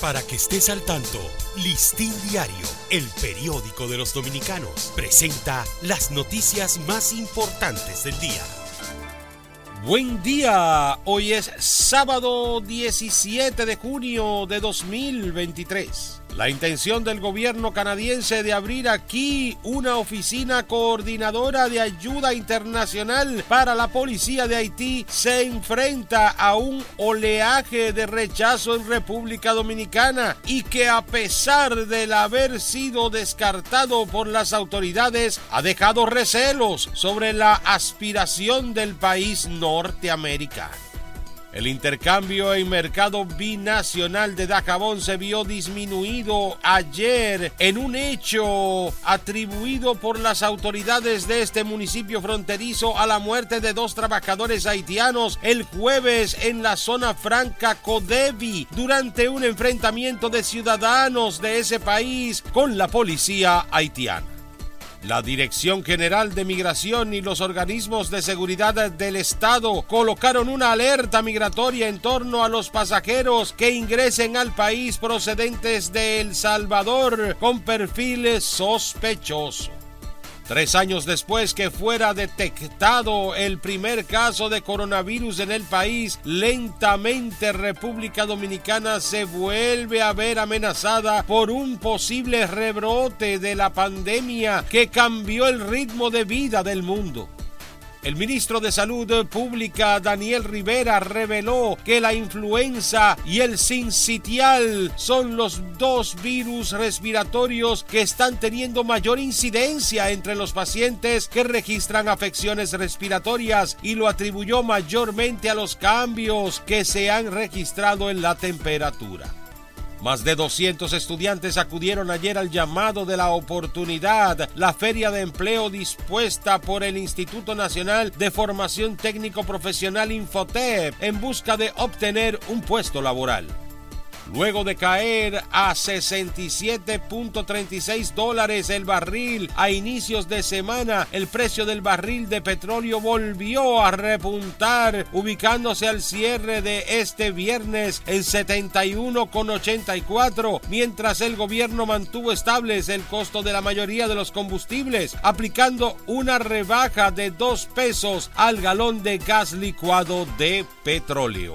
Para que estés al tanto, Listín Diario, el periódico de los dominicanos, presenta las noticias más importantes del día. Buen día, hoy es sábado 17 de junio de 2023. La intención del gobierno canadiense de abrir aquí una oficina coordinadora de ayuda internacional para la policía de Haití se enfrenta a un oleaje de rechazo en República Dominicana y que a pesar del haber sido descartado por las autoridades ha dejado recelos sobre la aspiración del país norteamericano. El intercambio en mercado binacional de Dajabón se vio disminuido ayer en un hecho atribuido por las autoridades de este municipio fronterizo a la muerte de dos trabajadores haitianos el jueves en la zona franca Codevi durante un enfrentamiento de ciudadanos de ese país con la policía haitiana. La Dirección General de Migración y los organismos de seguridad del Estado colocaron una alerta migratoria en torno a los pasajeros que ingresen al país procedentes de El Salvador con perfiles sospechosos. Tres años después que fuera detectado el primer caso de coronavirus en el país, lentamente República Dominicana se vuelve a ver amenazada por un posible rebrote de la pandemia que cambió el ritmo de vida del mundo. El ministro de Salud Pública, Daniel Rivera, reveló que la influenza y el sincitial son los dos virus respiratorios que están teniendo mayor incidencia entre los pacientes que registran afecciones respiratorias y lo atribuyó mayormente a los cambios que se han registrado en la temperatura. Más de 200 estudiantes acudieron ayer al llamado de la oportunidad, la feria de empleo dispuesta por el Instituto Nacional de Formación Técnico Profesional Infotep en busca de obtener un puesto laboral. Luego de caer a 67.36 dólares el barril a inicios de semana, el precio del barril de petróleo volvió a repuntar, ubicándose al cierre de este viernes en 71,84, mientras el gobierno mantuvo estables el costo de la mayoría de los combustibles, aplicando una rebaja de 2 pesos al galón de gas licuado de petróleo.